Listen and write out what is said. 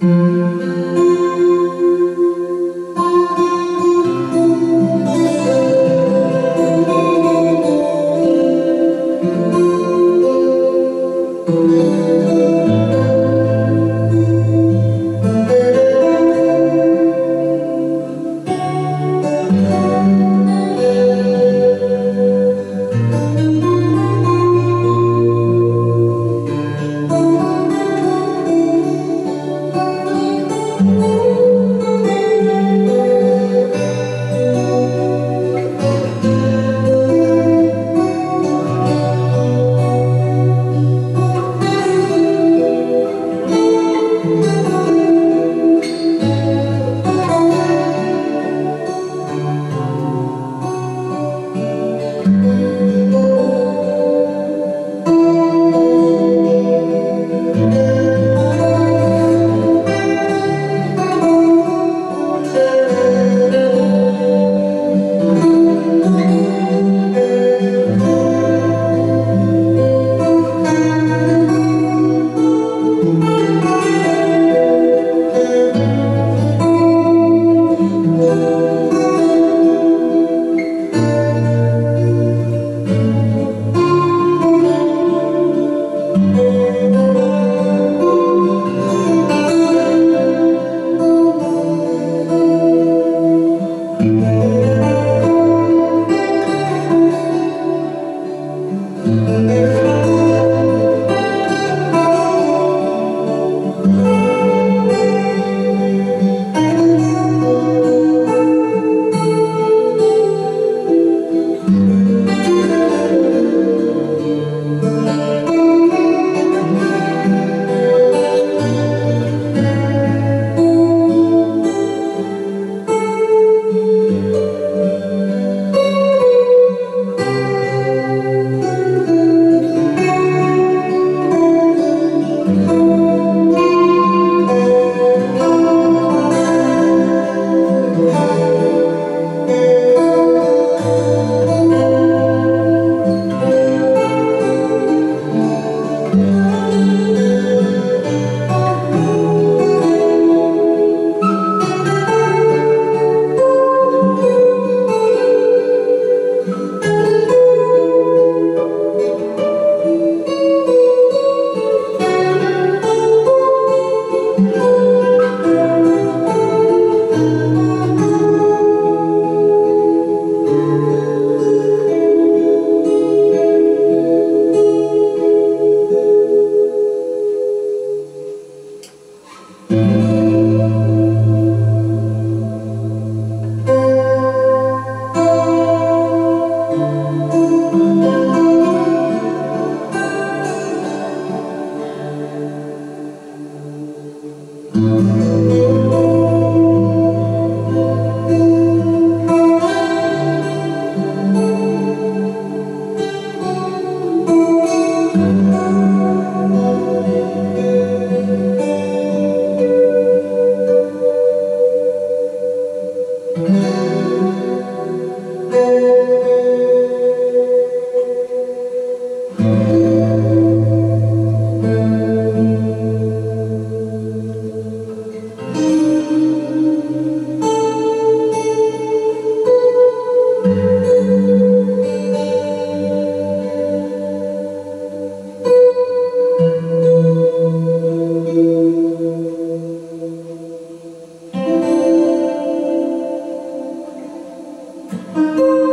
Música Thank. Música